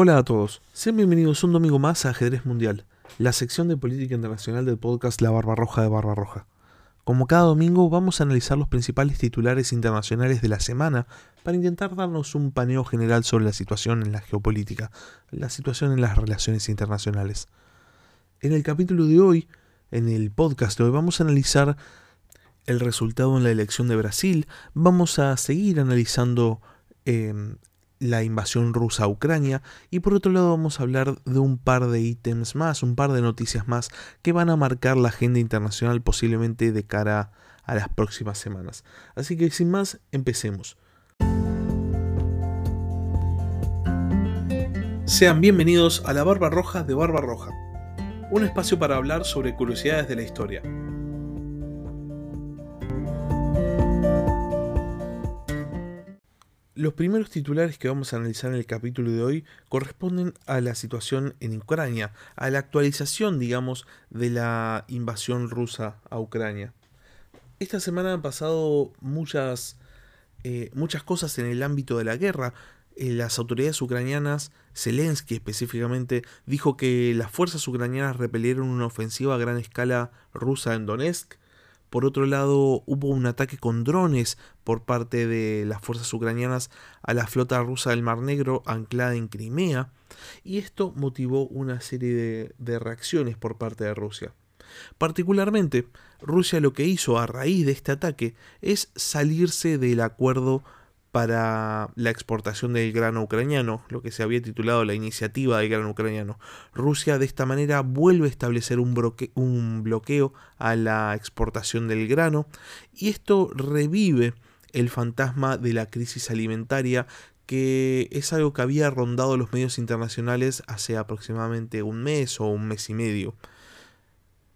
Hola a todos, sean bienvenidos un domingo más a Ajedrez Mundial, la sección de política internacional del podcast La Barba Roja de Barba Roja. Como cada domingo vamos a analizar los principales titulares internacionales de la semana para intentar darnos un paneo general sobre la situación en la geopolítica, la situación en las relaciones internacionales. En el capítulo de hoy, en el podcast de hoy, vamos a analizar el resultado en la elección de Brasil, vamos a seguir analizando em, la invasión rusa a Ucrania y por otro lado vamos a hablar de un par de ítems más, un par de noticias más que van a marcar la agenda internacional posiblemente de cara a las próximas semanas. Así que sin más, empecemos. Sean bienvenidos a la Barba Roja de Barba Roja, un espacio para hablar sobre curiosidades de la historia. Los primeros titulares que vamos a analizar en el capítulo de hoy corresponden a la situación en Ucrania, a la actualización, digamos, de la invasión rusa a Ucrania. Esta semana han pasado muchas, eh, muchas cosas en el ámbito de la guerra. Eh, las autoridades ucranianas, Zelensky específicamente, dijo que las fuerzas ucranianas repelieron una ofensiva a gran escala rusa en Donetsk por otro lado, hubo un ataque con drones por parte de las fuerzas ucranianas a la flota rusa del Mar Negro anclada en Crimea, y esto motivó una serie de, reacciones por parte de Rusia. Particularmente, Rusia lo que hizo a raíz de este ataque es salirse del acuerdo para la exportación del grano ucraniano, lo que se había titulado la iniciativa del grano ucraniano. Rusia de esta manera vuelve a establecer un, bloqueo a la exportación del grano y esto revive el fantasma de la crisis alimentaria que es algo que había rondado los medios internacionales hace aproximadamente un mes o un mes y medio.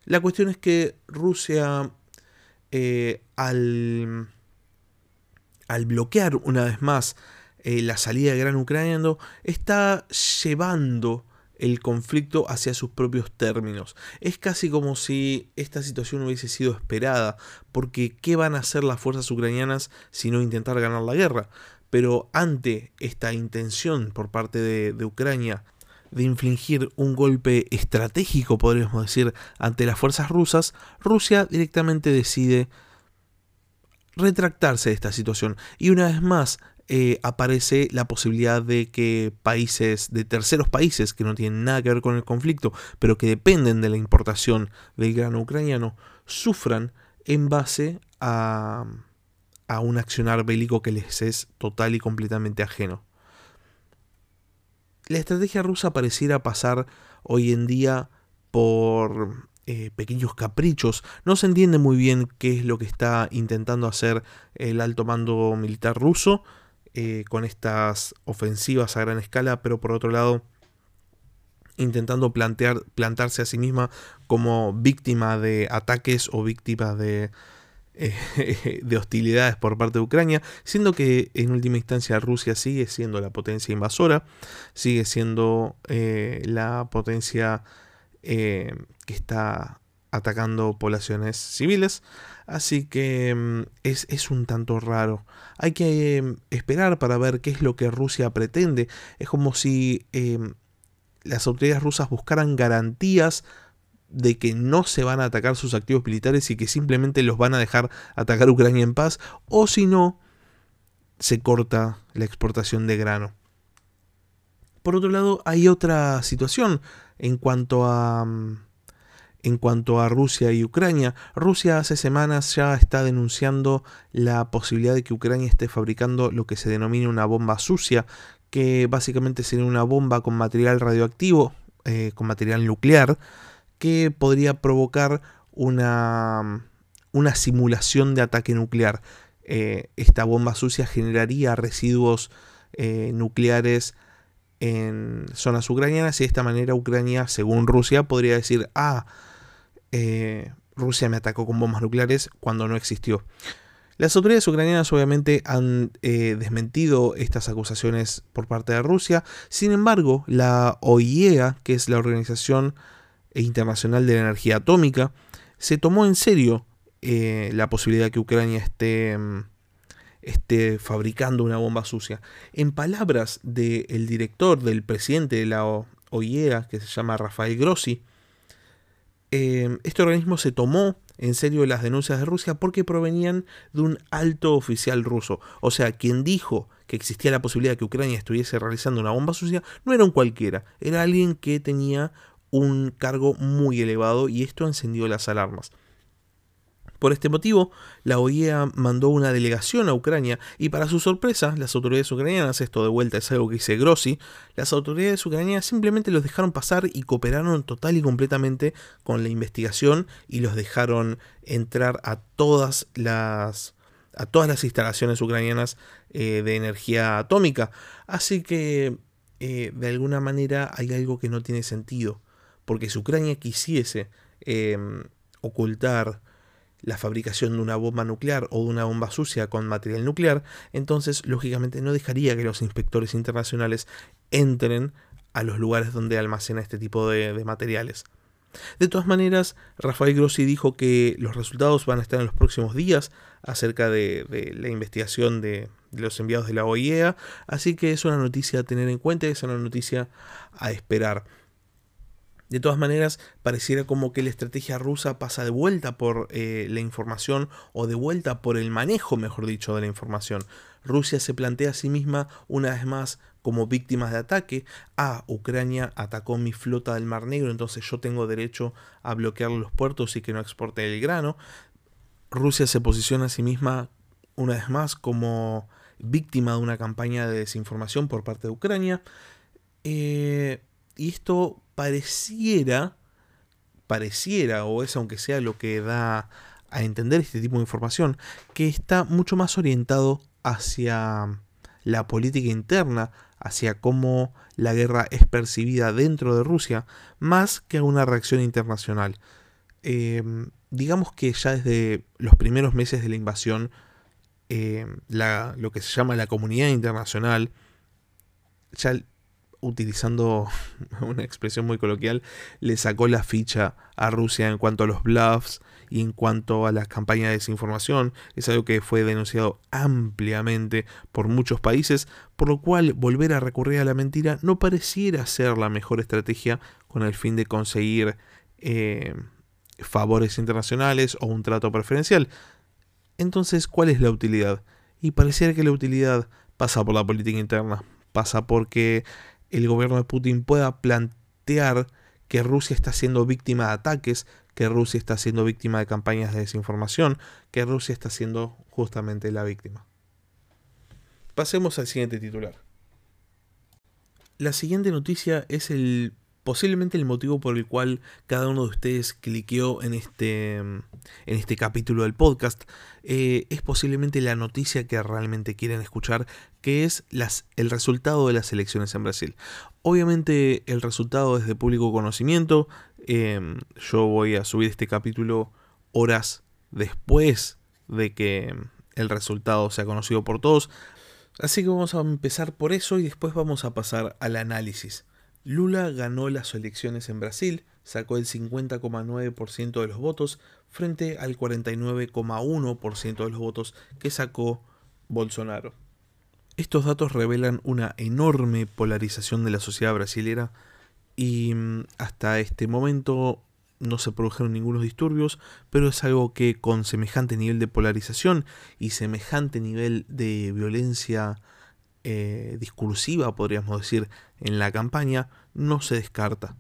La cuestión es que Rusia eh, al al bloquear una vez más eh, la salida del gran ucraniano, está llevando el conflicto hacia sus propios términos. Es casi como si esta situación hubiese sido esperada, porque ¿qué van a hacer las fuerzas ucranianas si no intentar ganar la guerra? Pero ante esta intención por parte de, de Ucrania de infligir un golpe estratégico, podríamos decir, ante las fuerzas rusas, Rusia directamente decide retractarse de esta situación. Y una vez más eh, aparece la posibilidad de que países, de terceros países que no tienen nada que ver con el conflicto, pero que dependen de la importación del grano ucraniano, sufran en base a, a un accionar bélico que les es total y completamente ajeno. La estrategia rusa pareciera pasar hoy en día por eh, pequeños caprichos. No se entiende muy bien qué es lo que está intentando hacer el alto mando militar ruso eh, con estas ofensivas a gran escala, pero por otro lado intentando plantear, plantarse a sí misma como víctima de ataques o víctima de, eh, de hostilidades por parte de Ucrania, siendo que en última instancia Rusia sigue siendo la potencia invasora, sigue siendo la potencia que está atacando poblaciones civiles. Así que mm, es, un tanto raro. Hay que mm, esperar para ver qué es lo que Rusia pretende. Es como si em, las autoridades rusas buscaran garantías de que no se van a atacar sus activos militares y que simplemente los van a dejar atacar Ucrania en paz. O si no, se corta la exportación de grano. Por otro lado, hay otra situación en cuanto a mm, en cuanto a Rusia y Ucrania. Rusia hace semanas ya está denunciando la posibilidad de que Ucrania esté fabricando lo que se denomina una bomba sucia, que básicamente sería una bomba con material radioactivo, eh, con material nuclear, que podría provocar una, una simulación de ataque nuclear. Eh, esta bomba sucia generaría residuos eh, nucleares en zonas ucranianas y de esta manera Ucrania, según Rusia, podría decir, ah, eh, Rusia me atacó con bombas nucleares cuando no existió. Las autoridades ucranianas obviamente han eh, desmentido estas acusaciones por parte de Rusia, sin embargo la OIEA, que es la Organización Internacional de la Energía Atómica, se tomó en serio eh, la posibilidad que Ucrania esté, mm, esté fabricando una bomba sucia. En palabras del director, del presidente de la OIEA, que se llama Rafael Grossi, eh, este organismo se tomó en serio las denuncias de Rusia porque provenían de un alto oficial ruso. O sea, quien dijo que existía la posibilidad de que Ucrania estuviese realizando una bomba sucia no era un cualquiera, era alguien que tenía un cargo muy elevado y esto encendió las alarmas. Por este motivo, la OIEA mandó una delegación a Ucrania y para su sorpresa, las autoridades ucranianas, esto de vuelta es algo que dice Grossi, las autoridades ucranianas simplemente los dejaron pasar y cooperaron total y completamente con la investigación y los dejaron entrar a todas las a todas las instalaciones ucranianas eh, de energía atómica. Así que eh, de alguna manera hay algo que no tiene sentido, porque si Ucrania quisiese em, ocultar la fabricación de una bomba nuclear o de una bomba sucia con material nuclear, entonces lógicamente no dejaría que los inspectores internacionales entren a los lugares donde almacena este tipo de, materiales. De todas maneras, Rafael Grossi dijo que los resultados van a estar en los próximos días acerca de, la investigación de, de, los enviados de la OIEA, así que es una noticia a tener en cuenta, es una noticia a esperar. De todas maneras, pareciera como que la estrategia rusa pasa de vuelta por eh, la información o de vuelta por el manejo, mejor dicho, de la información. Rusia se plantea a sí misma una vez más como víctima de ataque. Ah, Ucrania atacó mi flota del Mar Negro, entonces yo tengo derecho a bloquear los puertos y que no exporte el grano. Rusia se posiciona a sí misma una vez más como víctima de una campaña de desinformación por parte de Ucrania. Eh, y esto pareciera, pareciera, o es aunque sea lo que da a entender este tipo de información, que está mucho más orientado hacia la política interna, hacia cómo la guerra es percibida dentro de Rusia, más que a una reacción internacional. Em, digamos que ya desde los primeros meses de la invasión, em, lo que se llama la comunidad internacional, ya utilizando una expresión muy coloquial, le sacó la ficha a Rusia en cuanto a los bluffs y en cuanto a las campañas de desinformación. Es algo que fue denunciado ampliamente por muchos países, por lo cual volver a recurrir a la mentira no pareciera ser la mejor estrategia con el fin de conseguir eh, favores internacionales o un trato preferencial. Entonces, ¿cuál es la utilidad? Y pareciera que la utilidad pasa por la política interna, pasa porque el gobierno de Putin pueda plantear que Rusia está siendo víctima de ataques, que Rusia está siendo víctima de campañas de desinformación, que Rusia está siendo justamente la víctima. Pasemos al siguiente titular. La siguiente noticia es el posiblemente el motivo por el cual cada uno de ustedes cliqueó en este, en este capítulo del podcast eh, es posiblemente la noticia que realmente quieren escuchar, que es el resultado de las elecciones en Brasil. Obviamente el resultado es de público conocimiento, em, yo voy a subir este capítulo horas después de que el resultado sea conocido por todos, así que vamos a empezar por eso y después vamos a pasar al análisis. Lula ganó las elecciones en Brasil, sacó el 50,9% de los votos frente al 49,1% de los votos que sacó Bolsonaro. Estos datos revelan una enorme polarización de la sociedad brasilera y mm, hasta este momento no se produjeron ningunos disturbios, pero es algo que con semejante nivel de polarización y semejante nivel de violencia eh, discursiva, podríamos decir, en la campaña, no se descarta.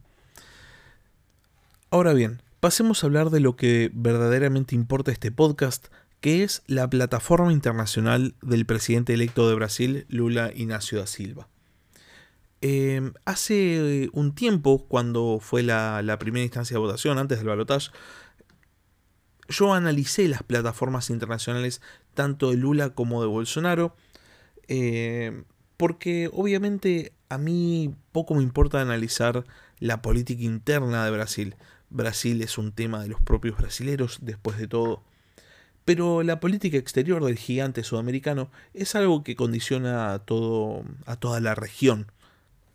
Ahora bien, pasemos a hablar de lo que verdaderamente importa este podcast, que es la plataforma internacional del presidente electo de Brasil, Lula Ignacio da Silva. Em, hace un tiempo, cuando fue la, primera instancia de votación, antes del balotaje, yo analicé las plataformas internacionales tanto de Lula como de Bolsonaro eh, porque obviamente a mí poco me importa analizar la política interna de Brasil. Brasil es un tema de los propios brasileros, después de todo. Pero la política exterior del gigante sudamericano es algo que condiciona a, todo, a toda la región.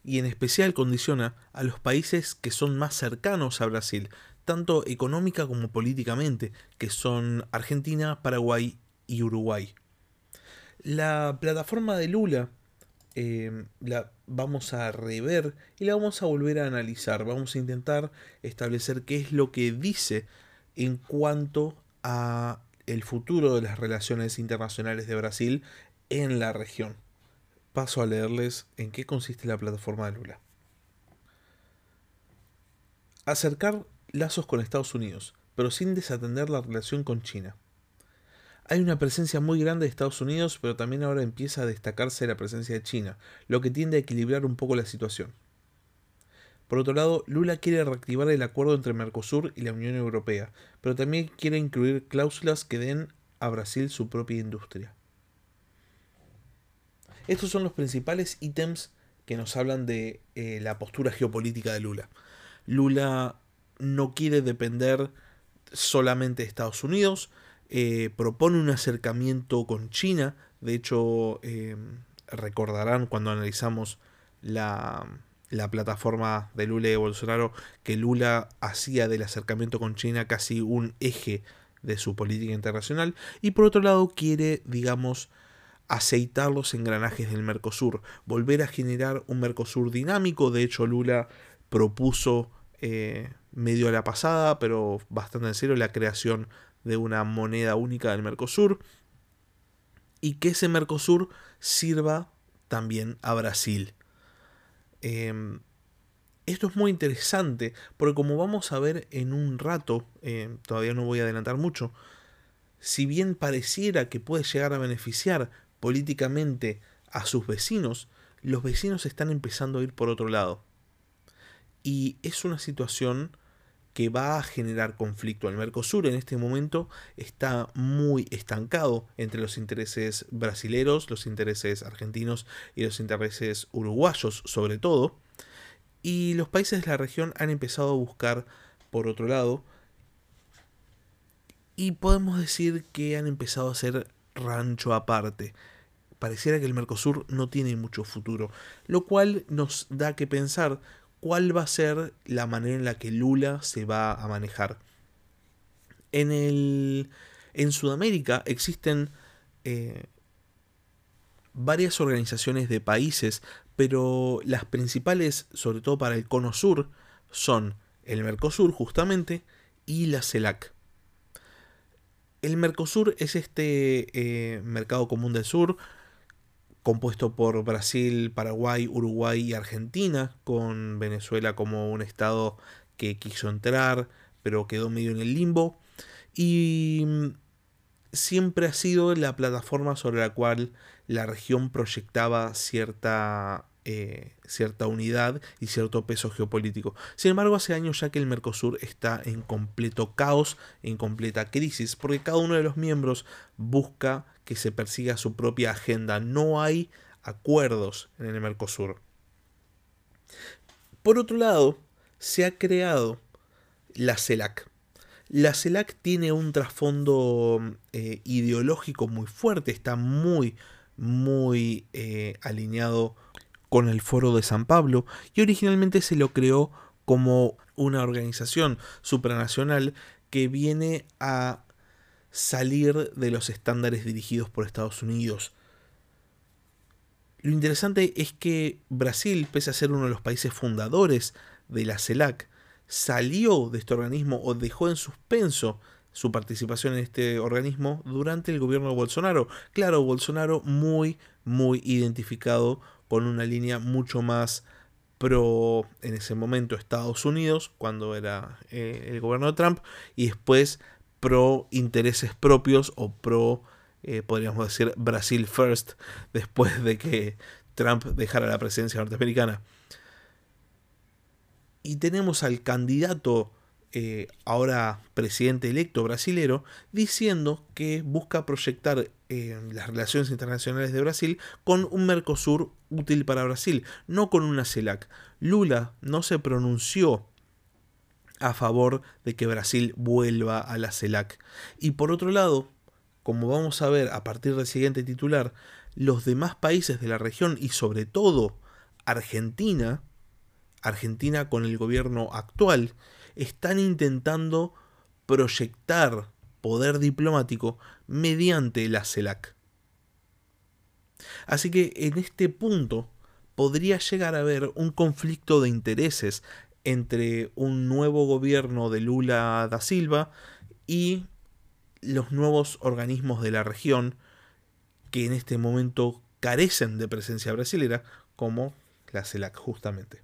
Y en especial condiciona a los países que son más cercanos a Brasil, tanto económica como políticamente, que son Argentina, Paraguay y Uruguay. La plataforma de Lula eh, la vamos a rever y la vamos a volver a analizar. Vamos a intentar establecer qué es lo que dice en cuanto a el futuro de las relaciones internacionales de Brasil en la región. Paso a leerles en qué consiste la plataforma de Lula. Acercar lazos con Estados Unidos, pero sin desatender la relación con China. Hay una presencia muy grande de Estados Unidos, pero también ahora empieza a destacarse la presencia de China, lo que tiende a equilibrar un poco la situación. Por otro lado, Lula quiere reactivar el acuerdo entre Mercosur y la Unión Europea, pero también quiere incluir cláusulas que den a Brasil su propia industria. Estos son los principales ítems que nos hablan de eh, la postura geopolítica de Lula. Lula no quiere depender solamente de Estados Unidos, eh, propone un acercamiento con China. De hecho, eh, recordarán cuando analizamos la, la, plataforma de Lula y de Bolsonaro que Lula hacía del acercamiento con China casi un eje de su política internacional. Y por otro lado, quiere, digamos, aceitar los engranajes del Mercosur, volver a generar un Mercosur dinámico. De hecho, Lula propuso eh, medio a la pasada, pero bastante en serio, la creación de una moneda única del Mercosur y que ese Mercosur sirva también a Brasil. Em, esto es muy interesante porque como vamos a ver en un rato, em, todavía no voy a adelantar mucho, si bien pareciera que puede llegar a beneficiar políticamente a sus vecinos, los vecinos están empezando a ir por otro lado. Y es una situación que va a generar conflicto. El Mercosur en este momento está muy estancado entre los intereses brasileros, los intereses argentinos y los intereses uruguayos sobre todo. Y los países de la región han empezado a buscar por otro lado. Y podemos decir que han empezado a hacer rancho aparte. Pareciera que el Mercosur no tiene mucho futuro, lo cual nos da que pensar cuál va a ser la manera en la que Lula se va a manejar. En, el, en Sudamérica existen eh, varias organizaciones de países, pero las principales, sobre todo para el cono sur, son el Mercosur justamente y la CELAC. El Mercosur es este eh, mercado común del sur, compuesto por Brasil, Paraguay, Uruguay y Argentina, con Venezuela como un estado que quiso entrar, pero quedó medio en el limbo. Y mm, siempre ha sido la plataforma sobre la cual la región proyectaba cierta, eh, cierta unidad y cierto peso geopolítico. Sin embargo, hace años ya que el Mercosur está en completo caos, en completa crisis, porque cada uno de los miembros busca que se persiga su propia agenda. No hay acuerdos en el Mercosur. Por otro lado, se ha creado la CELAC. La CELAC tiene un trasfondo eh, ideológico muy fuerte, está muy, muy eh, alineado con el Foro de San Pablo y originalmente se lo creó como una organización supranacional que viene a salir de los estándares dirigidos por Estados Unidos. Lo interesante es que Brasil, pese a ser uno de los países fundadores de la CELAC, salió de este organismo o dejó en suspenso su participación en este organismo durante el gobierno de Bolsonaro. Claro, Bolsonaro muy, muy identificado con una línea mucho más pro, en ese momento, Estados Unidos, cuando era eh, el gobierno de Trump, y después pro intereses propios o pro, eh, podríamos decir, Brasil First, después de que Trump dejara la presidencia norteamericana. Y tenemos al candidato eh, ahora presidente electo brasilero diciendo que busca proyectar eh, las relaciones internacionales de Brasil con un Mercosur útil para Brasil, no con una CELAC. Lula no se pronunció a favor de que Brasil vuelva a la CELAC. Y por otro lado, como vamos a ver a partir del siguiente titular, los demás países de la región y sobre todo Argentina, Argentina con el gobierno actual, están intentando proyectar poder diplomático mediante la CELAC. Así que en este punto podría llegar a haber un conflicto de intereses entre un nuevo gobierno de Lula da Silva y los nuevos organismos de la región que en este momento carecen de presencia brasilera, como la CELAC justamente.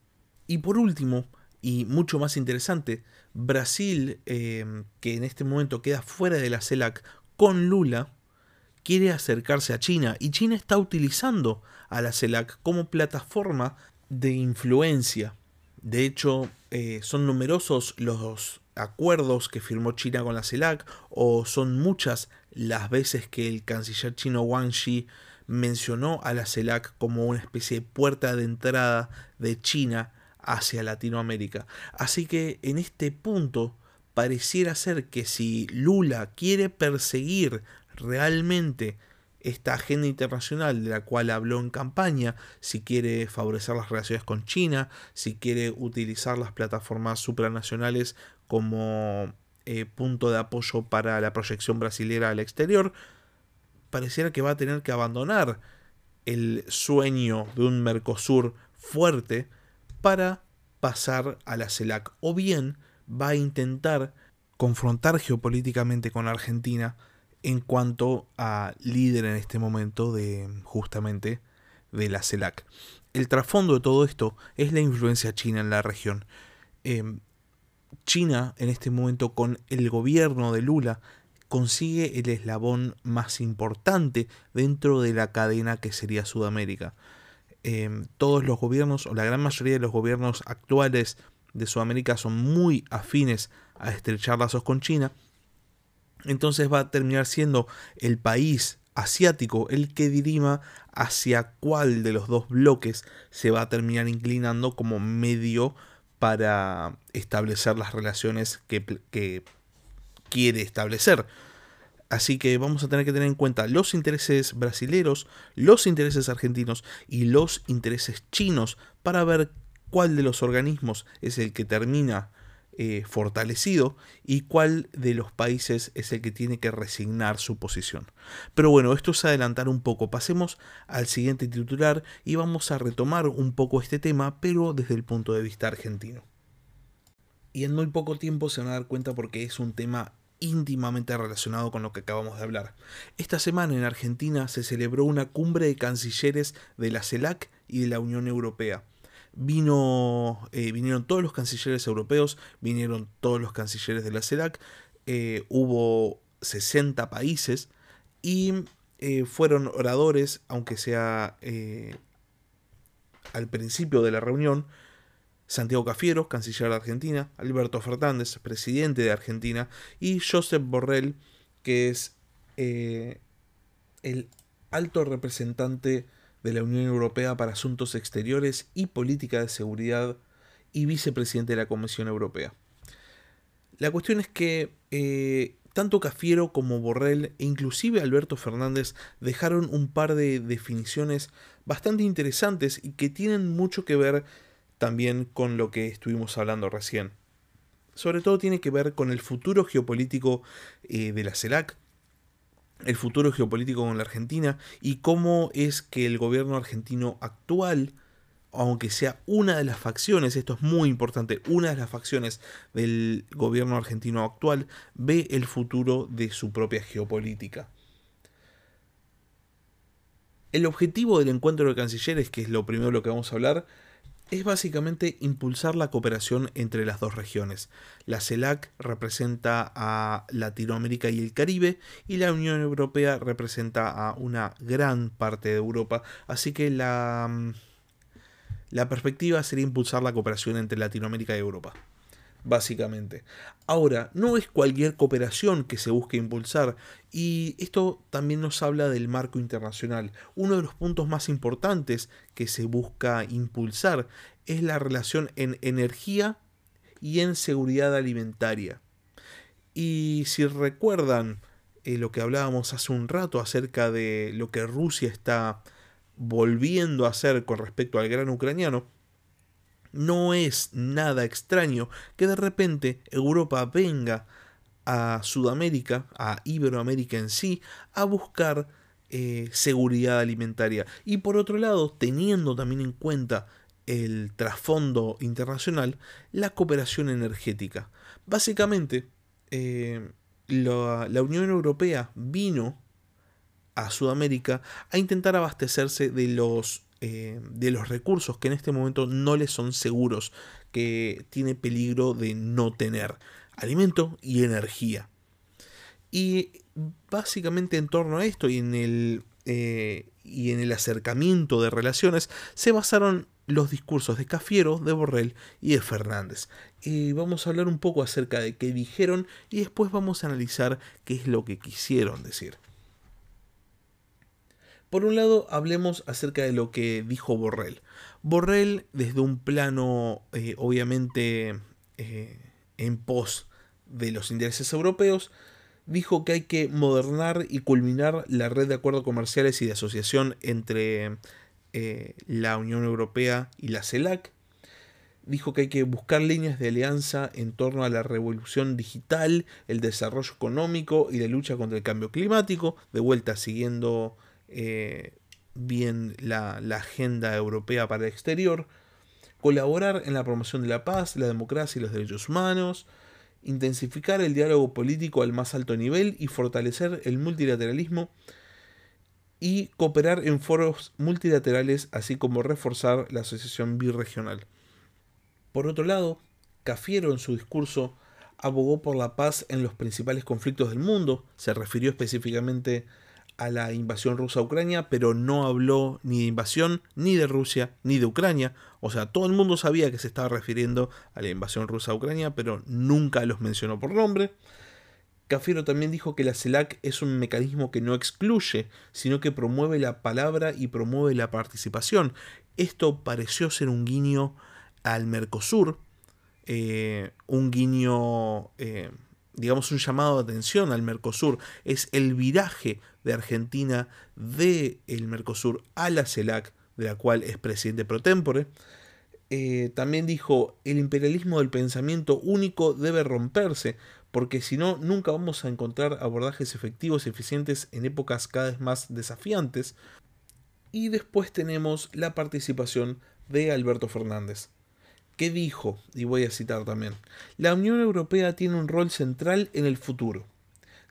Y por último, y mucho más interesante, Brasil, eh, que en este momento queda fuera de la CELAC con Lula, quiere acercarse a China y China está utilizando a la CELAC como plataforma de influencia. De hecho, eh, son numerosos los acuerdos que firmó China con la CELAC o son muchas las veces que el canciller chino Wang Yi mencionó a la CELAC como una especie de puerta de entrada de China hacia Latinoamérica. Así que en este punto pareciera ser que si Lula quiere perseguir realmente esta agenda internacional de la cual habló en campaña, si quiere favorecer las relaciones con China, si quiere utilizar las plataformas supranacionales como eh, punto de apoyo para la proyección brasilera al exterior, pareciera que va a tener que abandonar el sueño de un Mercosur fuerte para pasar a la CELAC. O bien va a intentar confrontar geopolíticamente con Argentina en cuanto a líder en este momento de justamente de la CELAC. El trasfondo de todo esto es la influencia china en la región. Em, China en este momento con el gobierno de Lula consigue el eslabón más importante dentro de la cadena que sería Sudamérica. Em, todos los gobiernos, o la gran mayoría de los gobiernos actuales de Sudamérica son muy afines a estrechar lazos con China. Entonces va a terminar siendo el país asiático el que dirima hacia cuál de los dos bloques se va a terminar inclinando como medio para establecer las relaciones que, que quiere establecer. Así que vamos a tener que tener en cuenta los intereses brasileros, los intereses argentinos y los intereses chinos para ver cuál de los organismos es el que termina eh, fortalecido y cuál de los países es el que tiene que resignar su posición. Pero bueno, esto es adelantar un poco. Pasemos al siguiente titular y vamos a retomar un poco este tema, pero desde el punto de vista argentino y en muy poco tiempo se van a dar cuenta porque es un tema íntimamente relacionado con lo que acabamos de hablar. Esta semana en Argentina se celebró una cumbre de cancilleres de la CELAC y de la Unión Europea. Vino, eh, vinieron todos los cancilleres europeos, vinieron todos los cancilleres de la CELAC, eh, hubo 60 países y eh, fueron oradores, aunque sea al principio de la reunión, Santiago Cafiero, canciller de Argentina, Alberto Fernández, presidente de Argentina, y Josep Borrell, que es el alto representante de la Unión Europea para Asuntos Exteriores y Política de Seguridad y vicepresidente de la Comisión Europea. La cuestión es que eh, tanto Cafiero como Borrell e inclusive Alberto Fernández dejaron un par de definiciones bastante interesantes y que tienen mucho que ver también con lo que estuvimos hablando recién. Sobre todo tiene que ver con el futuro geopolítico eh, de la CELAC, el futuro geopolítico con la Argentina y cómo es que el gobierno argentino actual, aunque sea una de las facciones, esto es muy importante, una de las facciones del gobierno argentino actual, ve el futuro de su propia geopolítica. El objetivo del encuentro de cancilleres, que es lo primero de lo que vamos a hablar, es básicamente impulsar la cooperación entre las dos regiones. La CELAC representa a Latinoamérica y el Caribe y la Unión Europea representa a una gran parte de Europa, así que la, mm, la perspectiva sería impulsar la cooperación entre Latinoamérica y Europa básicamente. Ahora, no es cualquier cooperación que se busque impulsar, y esto también nos habla del marco internacional. Uno de los puntos más importantes que se busca impulsar es la relación en energía y en seguridad alimentaria. Y si recuerdan eh, lo que hablábamos hace un rato acerca de lo que Rusia está volviendo a hacer con respecto al gran ucraniano, no es nada extraño que de repente Europa venga a Sudamérica, a Iberoamérica en sí, a buscar eh, seguridad alimentaria. Y por otro lado, teniendo también en cuenta el trasfondo internacional, la cooperación energética. Básicamente, eh, la, Unión Europea vino a Sudamérica a intentar abastecerse de los, eh, de los recursos que en este momento no les son seguros, que tiene peligro de no tener alimento y energía. Y básicamente en torno a esto y en el, eh, y en el acercamiento de relaciones se basaron los discursos de Cafiero, de Borrell y de Fernández. Y vamos a hablar un poco acerca de qué dijeron y después vamos a analizar qué es lo que quisieron decir. Por un lado, hablemos acerca de lo que dijo Borrell. Borrell, desde un plano eh, obviamente eh, en pos de los intereses europeos, dijo que hay que modernar y culminar la red de acuerdos comerciales y de asociación entre eh, la Unión Europea y la CELAC. Dijo que hay que buscar líneas de alianza en torno a la revolución digital, el desarrollo económico y la lucha contra el cambio climático, de vuelta siguiendo eh, bien la, agenda europea para el exterior, colaborar en la promoción de la paz, la democracia y los derechos humanos, intensificar el diálogo político al más alto nivel y fortalecer el multilateralismo y cooperar en foros multilaterales, así como reforzar la asociación birregional. Por otro lado, Cafiero en su discurso abogó por la paz en los principales conflictos del mundo, se refirió específicamente a la invasión rusa a Ucrania, pero no habló ni de invasión, ni de Rusia, ni de Ucrania. O sea, todo el mundo sabía que se estaba refiriendo a la invasión rusa a Ucrania, pero nunca los mencionó por nombre. Cafiero también dijo que la CELAC es un mecanismo que no excluye, sino que promueve la palabra y promueve la participación. Esto pareció ser un guiño al Mercosur, eh, un guiño, eh, digamos, un llamado de atención al Mercosur. Es el viraje de Argentina del el Mercosur a la CELAC, de la cual es presidente pro tempore. Eh, también dijo, el imperialismo del pensamiento único debe romperse, porque si no, nunca vamos a encontrar abordajes efectivos y eficientes en épocas cada vez más desafiantes. Y después tenemos la participación de Alberto Fernández, que dijo, y voy a citar también, la Unión Europea tiene un rol central en el futuro.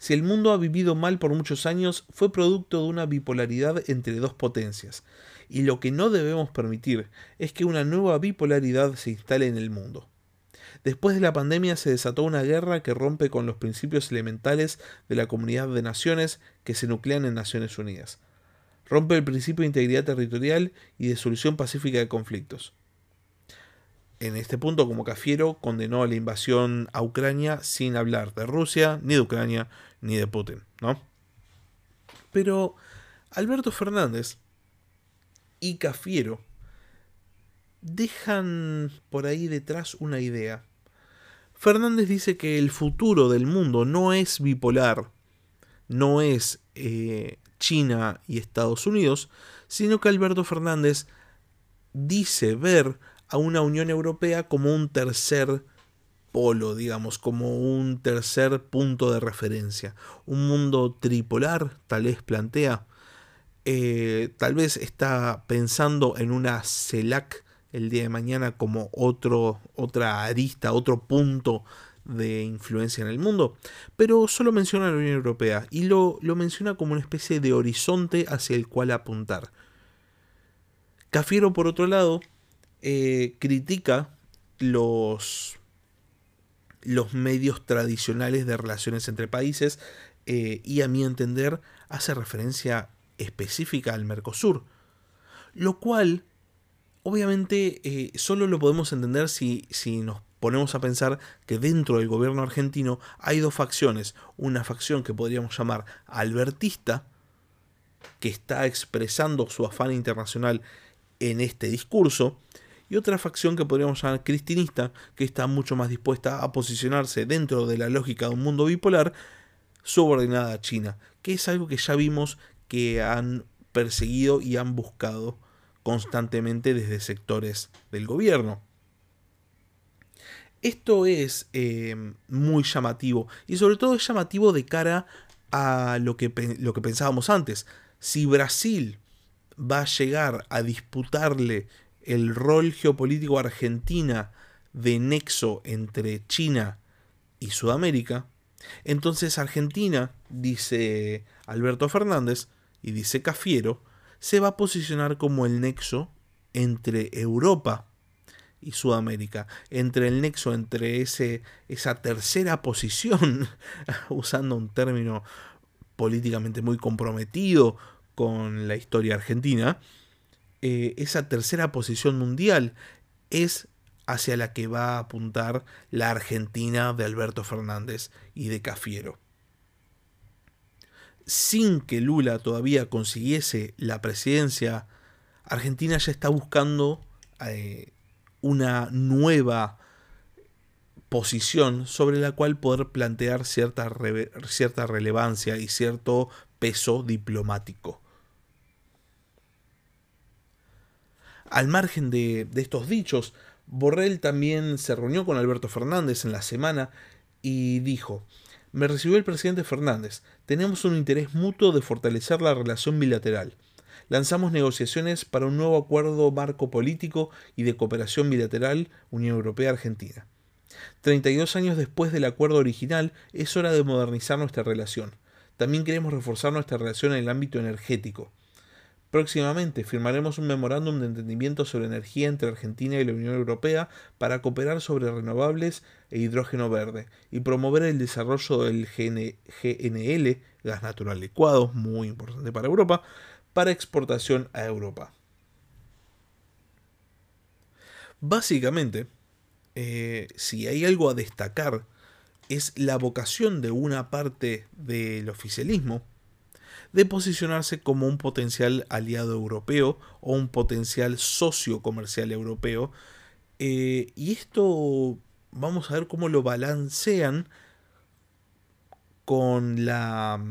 Si el mundo ha vivido mal por muchos años, fue producto de una bipolaridad entre dos potencias, y lo que no debemos permitir es que una nueva bipolaridad se instale en el mundo. Después de la pandemia se desató una guerra que rompe con los principios elementales de la comunidad de naciones que se nuclean en Naciones Unidas. Rompe el principio de integridad territorial y de solución pacífica de conflictos. En este punto, como Cafiero, condenó la invasión a Ucrania sin hablar de Rusia, ni de Ucrania, ni de Putin, ¿no? Pero Alberto Fernández y Cafiero dejan por ahí detrás una idea Fernández dice que el futuro del mundo no es bipolar, no es eh, China y Estados Unidos, sino que Alberto Fernández dice ver a una Unión Europea como un tercer polo, digamos, como un tercer punto de referencia. Un mundo tripolar, tal vez plantea. Eh, tal vez está pensando en una CELAC el día de mañana como otro, otra arista, otro punto de influencia en el mundo, pero solo menciona a la Unión Europea y lo, lo menciona como una especie de horizonte hacia el cual apuntar. Cafiero, por otro lado, eh, critica los, los medios tradicionales de relaciones entre países eh, y a mi entender hace referencia específica al Mercosur, lo cual obviamente eh, solo lo podemos entender si, si nos ponemos a pensar que dentro del gobierno argentino hay dos facciones. Una facción que podríamos llamar albertista, que está expresando su afán internacional en este discurso, y otra facción que podríamos llamar cristinista, que está mucho más dispuesta a posicionarse dentro de la lógica de un mundo bipolar, subordinada a China, que es algo que ya vimos que han perseguido y han buscado constantemente desde sectores del gobierno. Esto es eh, muy llamativo y sobre todo es llamativo de cara a lo que, lo que pensábamos antes. si Brasil va a llegar a disputarle el rol geopolítico Argentina de nexo entre China y Sudamérica, entonces Argentina, dice Alberto Fernández y dice Cafiero, se va a posicionar como el nexo entre Europa y Sudamérica, entre el nexo entre ese, esa tercera posición, usando un término políticamente muy comprometido con la historia argentina, eh, esa tercera posición mundial es hacia la que va a apuntar la Argentina de Alberto Fernández y de Cafiero. Sin que Lula todavía consiguiese la presidencia, Argentina ya está buscando eh, una nueva posición sobre la cual poder plantear cierta, cierta relevancia y cierto peso diplomático. Al margen de, estos dichos, Borrell también se reunió con Alberto Fernández en la semana y dijo, me recibió el presidente Fernández, tenemos un interés mutuo de fortalecer la relación bilateral. Lanzamos negociaciones para un nuevo acuerdo marco político y de cooperación bilateral Unión Europea-Argentina. 32 años después del acuerdo original, es hora de modernizar nuestra relación. También queremos reforzar nuestra relación en el ámbito energético. Próximamente firmaremos un memorándum de entendimiento sobre energía entre Argentina y la Unión Europea para cooperar sobre renovables e hidrógeno verde y promover el desarrollo del GNL, gas natural licuado, muy importante para Europa, para exportación a Europa. Básicamente, eh, si hay algo a destacar, es la vocación de una parte del oficialismo de posicionarse como un potencial aliado europeo o un potencial socio comercial europeo. Eh, y esto vamos a ver cómo lo balancean con la,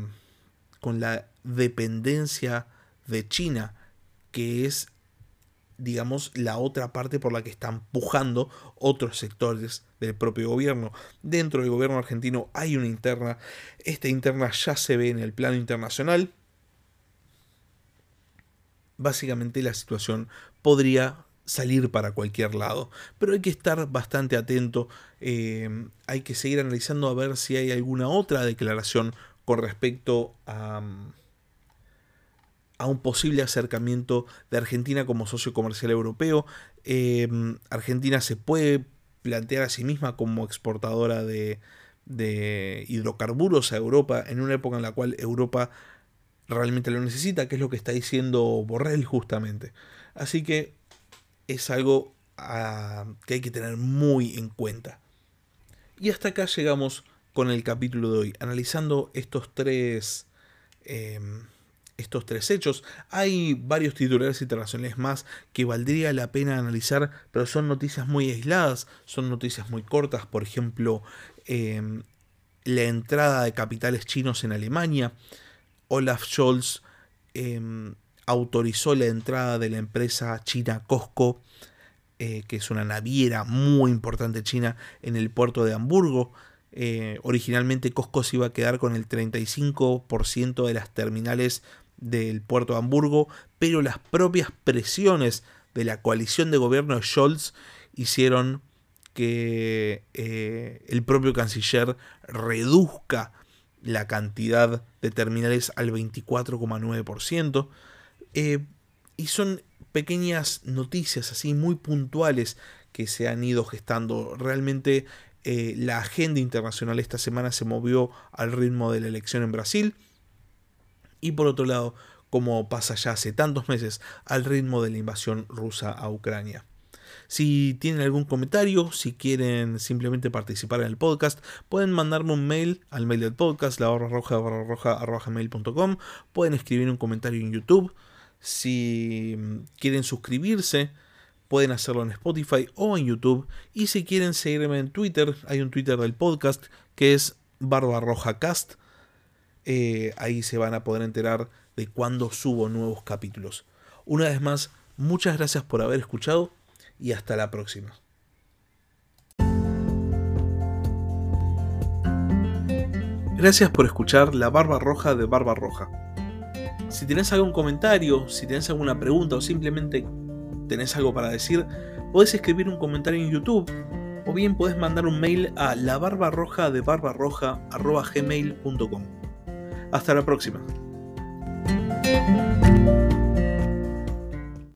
con la dependencia de China, que es digamos, la otra parte por la que están pujando otros sectores del propio gobierno. Dentro del gobierno argentino hay una interna, esta interna ya se ve en el plano internacional. Básicamente la situación podría salir para cualquier lado, pero hay que estar bastante atento, eh, hay que seguir analizando a ver si hay alguna otra declaración con respecto a a un posible acercamiento de Argentina como socio comercial europeo. Em, Argentina se puede plantear a sí misma como exportadora de, de hidrocarburos a Europa en una época en la cual Europa realmente lo necesita, que es lo que está diciendo Borrell justamente. Así que es algo ah, que hay que tener muy en cuenta. Y hasta acá llegamos con el capítulo de hoy, analizando estos tres em, estos tres hechos. Hay varios titulares internacionales más que valdría la pena analizar, pero son noticias muy aisladas, son noticias muy cortas. Por ejemplo, em, la entrada de capitales chinos en Alemania. Olaf Scholz em, autorizó la entrada de la empresa china Costco, eh, que es una naviera muy importante china, en el puerto de Hamburgo. Eh, originalmente Costco se iba a quedar con el 35% de las terminales del puerto de Hamburgo, pero las propias presiones de la coalición de gobierno de Scholz hicieron que eh, el propio canciller reduzca la cantidad de terminales al 24,9%. Eh, y son pequeñas noticias así muy puntuales que se han ido gestando. Realmente eh, la agenda internacional esta semana se movió al ritmo de la elección en Brasil y por otro lado, como pasa ya hace tantos meses, al ritmo de la invasión rusa a Ucrania. Si tienen algún comentario, si quieren simplemente participar en el podcast, pueden mandarme un mail al mail del podcast, la barra roja, barra roja, arroja. Pueden escribir un comentario en YouTube. Si quieren suscribirse, pueden hacerlo en Spotify o en YouTube. Y si quieren seguirme en Twitter, hay un Twitter del podcast que es barba roja cast. Eh, ahí se van a poder enterar de cuándo subo nuevos capítulos. Una vez más, muchas gracias por haber escuchado y hasta la próxima. Gracias por escuchar La Barba Roja de Barba Roja. Si tenés algún comentario, si tenés alguna pregunta o simplemente tenés algo para decir, podés escribir un comentario en YouTube o bien podés mandar un mail a la barbarroja de barbarroja.gmail.com. Hasta la próxima.